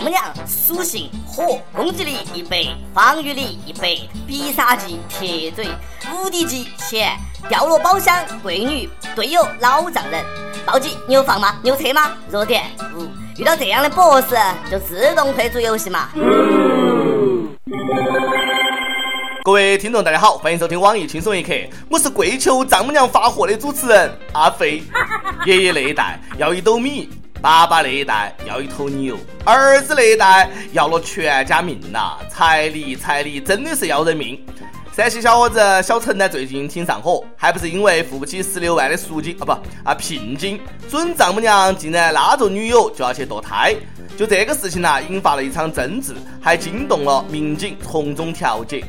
丈母娘属性火，攻击力一百，防御力一百，必杀技铁嘴，无敌技钱，掉落宝箱贵女，队友老丈人。暴击你有放吗？你有车吗？弱点五。遇到这样的 BOSS 就自动退出游戏嘛。各位听众，大家好，欢迎收听网易轻松一刻，我是跪求丈母娘发货的主持人阿飞。爷爷那一代要一斗米，爸爸那一代要一头牛，儿子那一代要了全家命呐！彩礼彩礼真的是要人命。山西小伙子小陈呢，最近挺上火，还不是因为付不起十六万的赎金啊不啊聘金，准丈母娘竟然拉着女友就要去堕胎。就这个事情呢，引发了一场争执，还惊动了民警从中调解。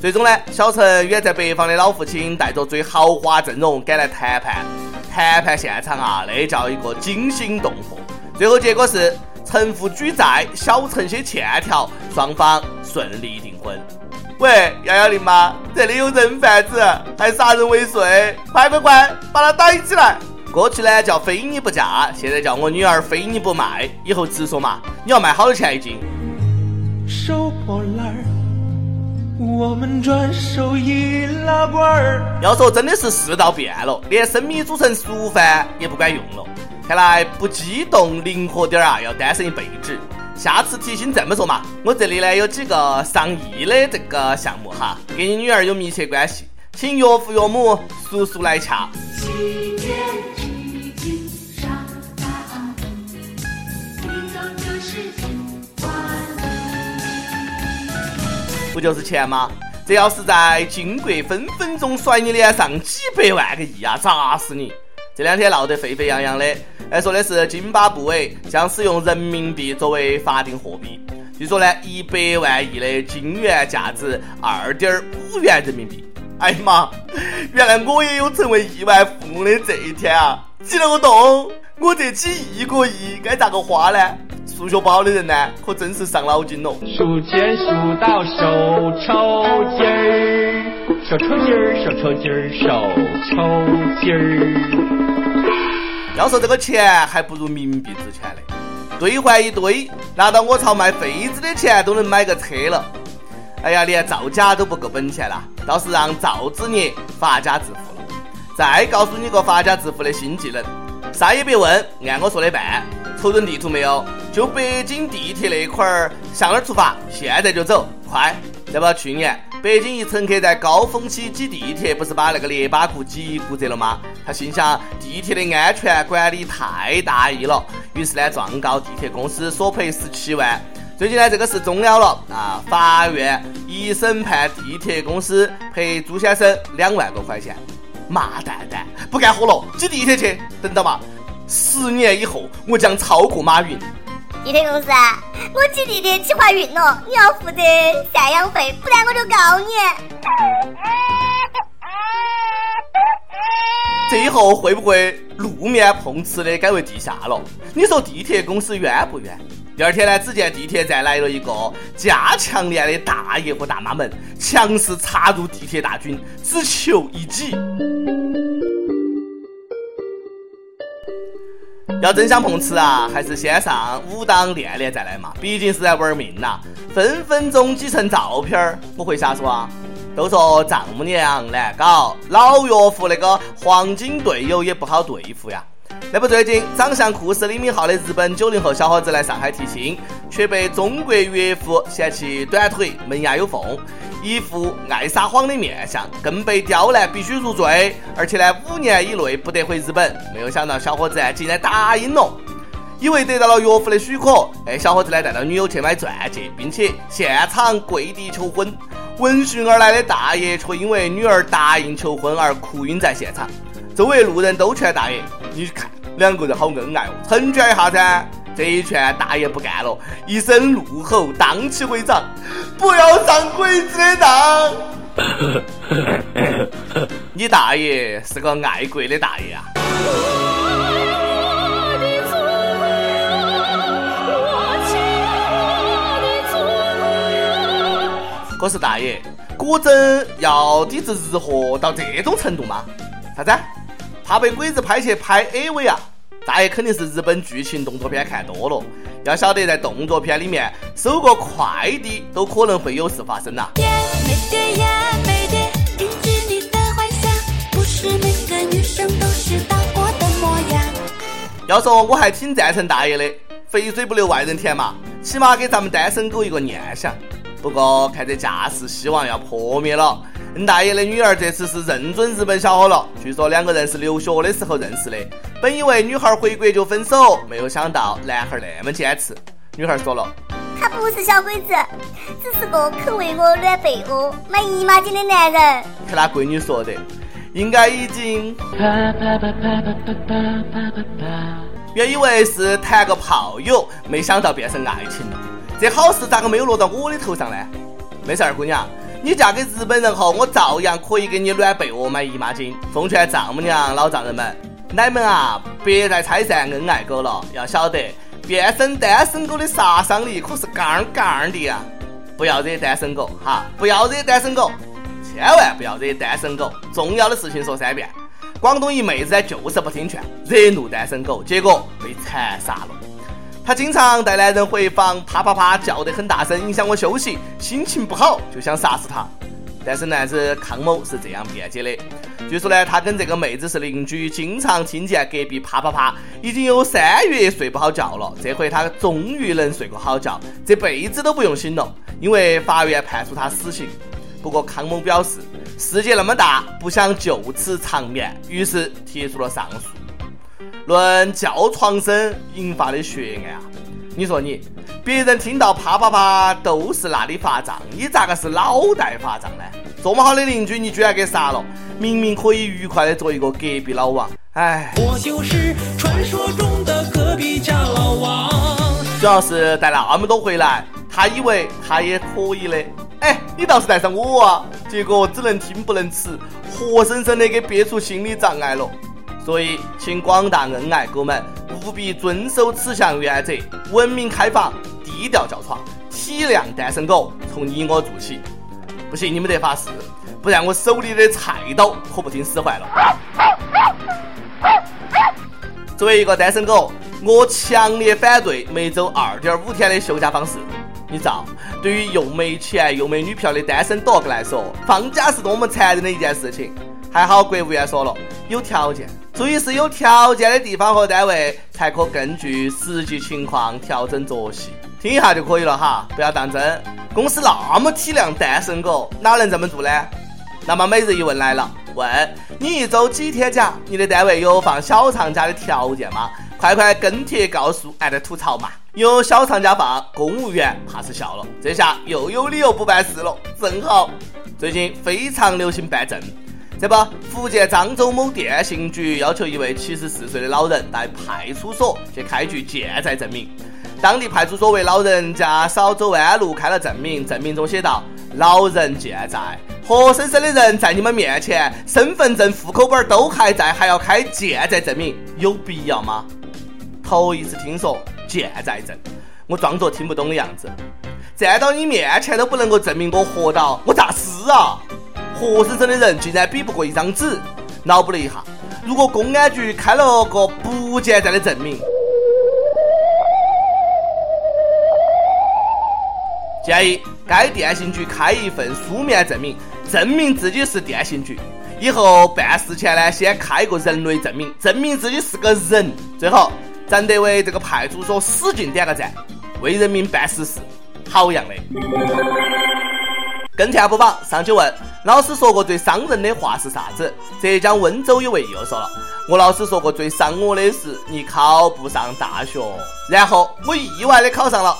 最终呢，小陈远在北方的老父亲带着最豪华阵容赶来谈判。谈判现场啊，那叫一个惊心动魄。最后结果是，陈父举债，小陈些欠条，双方顺利订婚。喂，幺幺零吗？这里有人贩子，还杀人未遂，快快快，把他逮起来！过去呢叫非你不嫁，现在叫我女儿非你不卖。以后直说嘛，你要卖好多钱一斤？收破烂儿。我们转手一拉罐儿。要说真的是世道变了，连生米煮成熟饭也不管用了。看来不激动灵活点儿啊，要单身一辈子。下次提醒这么说嘛，我这里呢有几个上亿的这个项目哈，跟你女儿有密切关系，请岳父岳母叔叔来洽。不就是钱吗？这要是在金国，分分钟甩你脸上几百万个亿啊，砸死你！这两天闹得沸沸扬扬的，哎，说的是津巴布韦将使用人民币作为法定货币。据说呢，一百万亿的金元价值二点五元人民币。哎呀妈！原来我也有成为亿万富翁的这一天啊！激了个洞，我这几亿个亿该咋个花呢？数学不好的人呢，可真是伤脑筋了。数钱数到手抽筋儿，手抽筋儿，手抽筋儿，手抽筋儿。要说这个钱还不如冥币值钱嘞，兑换一堆，拿到我朝卖废纸的钱都能买个车了。哎呀，连造假都不够本钱了，倒是让造纸业发家致富了。再告诉你个发家致富的新技能，啥也别问，按我说的办。瞅准地图没有？就北京地铁那块儿，向哪儿出发？现在就走，快！这不，去年北京一乘客在高峰期挤地铁，不是把那个肋巴裤挤骨折了吗？他心想地铁的安全管理太大意了，于是呢状告地铁公司索赔十七万。最近呢这个事终了了啊，法院一审判地铁公司赔朱先生两万多块钱。妈蛋蛋，不干活了，挤地铁去，等到嘛。十年以后，我将超过马云。地铁公司，我挤地铁挤怀孕了，你要负责赡养费，不然我就告你。这以后会不会路面碰瓷的改为地下了？你说地铁公司冤不冤？第二天呢，只见地铁站来了一个加强链的大爷和大妈们，强势插入地铁大军，只求一挤。要真想碰瓷啊，还是先上武当练练再来嘛，毕竟是在玩命呐，分分钟几成照片儿，不会瞎说啊。都说丈母娘难搞，老岳父那个黄金队友也不好对付呀。那不最近长相酷似李敏镐的日本九零后小伙子来上海提亲，却被中国岳父嫌弃短腿门牙有缝。一副爱撒谎的面相，更被刁难，必须入赘，而且呢，五年以内不得回日本。没有想到小伙子竟然答应了，以为得到了岳父的许可，哎，小伙子呢带到女友去买钻戒，并且现场跪地求婚。闻讯而来的大爷却因为女儿答应求婚而哭晕在现场。周围路人都劝大爷：“你看两个人好恩爱哦，成全一下噻。”这一拳大爷不干了，一声怒吼，荡起会长，不要上鬼子的当！你大爷是个爱国的大爷啊！可是大爷，果真要抵制日货到这种程度吗？啥子？怕被鬼子拍去拍 AV 啊？大爷肯定是日本剧情动作片看多了，要晓得，在动作片里面，收个快递都可能会有事发生呐。爹没爹呀没爹，停止你的幻想，不是每个女生都是大火的模样。要说我还挺赞成大爷的，肥水不流外人田嘛，起码给咱们单身狗一个念想。不过看这架势，希望要破灭了。恩大爷的女儿这次是认准日本小伙了，据说两个人是留学的时候认识的。本以为女孩回国就分手，没有想到男孩那么坚持。女孩说了，他不是小鬼子，只是个肯为我暖被窝、买姨妈巾的男人。看他闺女说的，应该已经。原以为是谈个炮友，没想到变成爱情了。这好事咋个没有落到我的头上呢？没事儿，姑娘。你嫁给日本人后，我照样可以给你暖被窝、买姨妈巾。奉劝丈母娘、老丈人们，奶们啊，别再拆散恩爱狗了。要晓得，变身单身狗的杀伤力可是杠杠的呀！不要惹单身狗哈，不要惹单身狗，千万不要惹单身狗。重要的事情说三遍。广东一妹子就是不听劝，惹怒单身狗，结果被残杀了。他经常带男人回房，啪啪啪叫得很大声，影响我休息，心情不好就想杀死他。但是男子康某是这样辩解的：据说呢，他跟这个妹子是邻居，经常听见隔壁啪啪啪，已经有三月睡不好觉了。这回他终于能睡个好觉，这辈子都不用醒了，因为法院判处他死刑。不过康某表示，世界那么大，不想就此长眠，于是提出了上诉。论叫床声引发的血案啊！你说你，别人听到啪啪啪都是那里发胀，你咋个是脑袋发胀呢？这么好的邻居，你居然给杀了！明明可以愉快的做一个隔壁老王，哎。我就是传说中的隔壁家老王。主要是带那么多回来，他以为他也可以的。哎，你倒是带上我啊！结果只能听不能吃，活生生的给憋出心理障碍了。所以，请广大恩爱狗们务必遵守此项原则，文明开房，低调叫床，体谅单身狗，从你我做起。不行，你们得发誓，不然我手里的菜刀可不听使唤了。作为一个单身狗，我强烈反对每周二点五天的休假方式。你道，对于又没钱又没女票的单身 dog 来说，放假是多么残忍的一件事情。还好国务院说了，有条件。注意是有条件的地方和单位才可根据实际情况调整作息，听一下就可以了哈，不要当真。公司那么体谅单身狗，哪能这么做呢？那么每日一问来了，问你一周几天假？你的单位有放小长假的条件吗？快快跟帖告诉俺的吐槽嘛！有小长假放，公务员怕是笑了，这下又有理由不办事了，正好。最近非常流行办证。这不，福建漳州某电信局要求一位七十四岁的老人到派出所去开具健在证明。当地派出所为老人家少走弯路开了证明，证明中写道：“老人健在，活生生的人在你们面前，身份证、户口本都还在，还要开健在证明，有必要吗？”头一次听说健在证，我装作听不懂的样子。站到你面前都不能够证明我活到，我咋死啊？活生生的人竟然比不过一张纸，脑补了一下，如果公安局开了个不健在的证明，建议该电信局开一份书面证明，证明自己是电信局。以后办事前呢，先开个人类证明，证明自己是个人。最后，咱得为这个派出所使劲点个赞，为人民办实事，好样的！跟帖不榜上去问。老师说过最伤人的话是啥子？浙江温州有位又说了，我老师说过最伤我的是你考不上大学，然后我意外的考上了。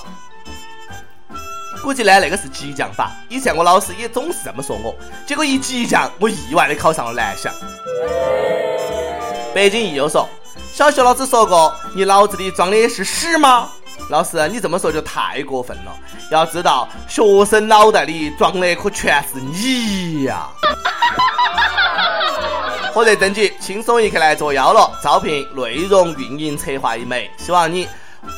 估计呢那个是激将法，以前我老师也总是这么说我，结果一激将，我意外的考上了南翔。北京易又说，小学老师说过，你脑子里装的是屎吗？老师，你这么说就太过分了。要知道，学生脑袋里装的可全是你呀！火热征集，轻松一刻来作妖了。招聘内容运营策划一枚，希望你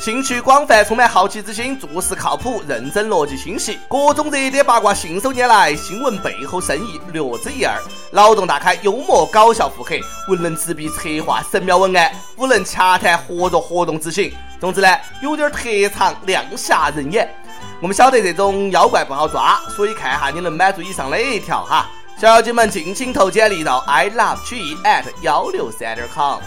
兴趣广泛，充满好奇之心，做事靠谱，认真逻辑清晰，各种热点八卦信手拈来，新闻背后深意略知一二，脑洞大开，幽默搞笑腹黑，文能执笔策划神妙文案，武能洽谈合作活动执行。总之呢，有点特长，亮瞎人眼。我们晓得这种妖怪不好抓，所以看哈你能满足以上哪一条哈。小姐们尽情投简历到 i love 曲艺 at 幺六三点 com。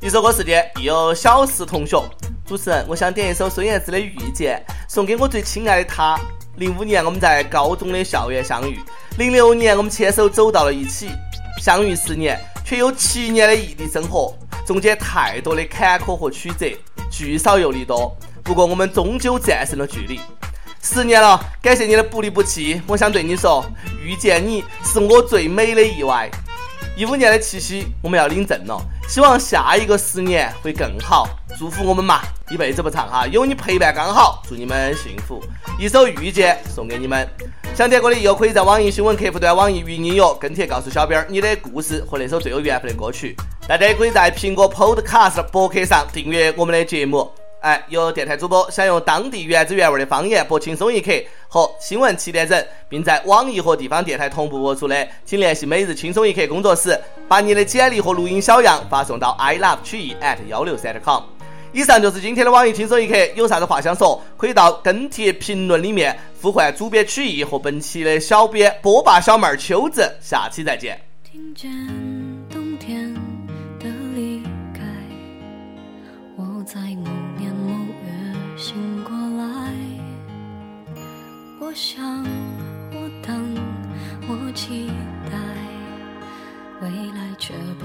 一首歌时间，必有小石同学。主持人，我想点一首孙燕姿的《遇见》，送给我最亲爱的他。零五年我们在高中的校园相遇，零六年我们牵手走到了一起。相遇十年，却有七年的异地生活，中间太多的坎坷和曲折，聚少又离多。不过我们终究战胜了距离。十年了，感谢你的不离不弃。我想对你说，遇见你是我最美的意外。一五年的七夕，我们要领证了，希望下一个十年会更好。祝福我们嘛，一辈子不长哈，有你陪伴刚好。祝你们幸福。一首遇见送给你们。想点歌的又可以在网易新闻客户端、网易云音乐跟帖告诉小编你的故事和那首最有缘分的歌曲。大家也可以在苹果 Podcast 博客上订阅我们的节目。哎，有电台主播想用当地原汁原味的方言播《轻松一刻》和新闻七点整，并在网易和地方电台同步播出的，请联系每日轻松一刻工作室，把你的简历和录音小样发送到 i love 曲艺 at 幺六三点 com。以上就是今天的网易轻松一刻，有啥子话想说，可以到跟帖评论里面呼唤主编曲艺和本期的小编波霸小妹儿秋子，下期再见。听见想，我等，我期待，未来却不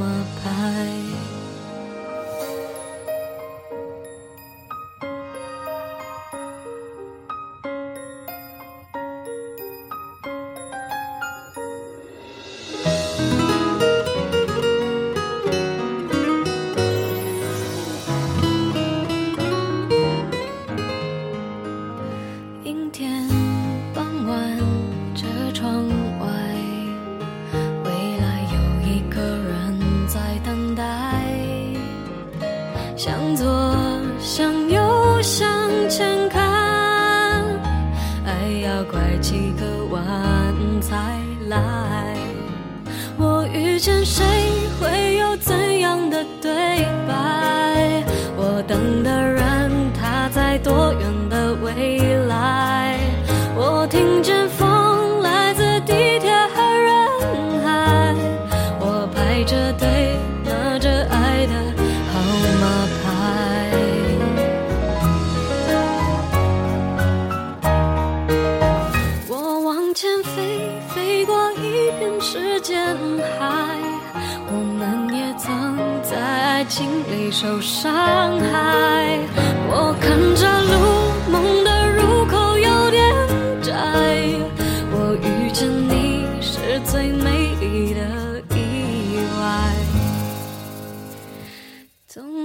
几个弯才来。我遇见谁，So.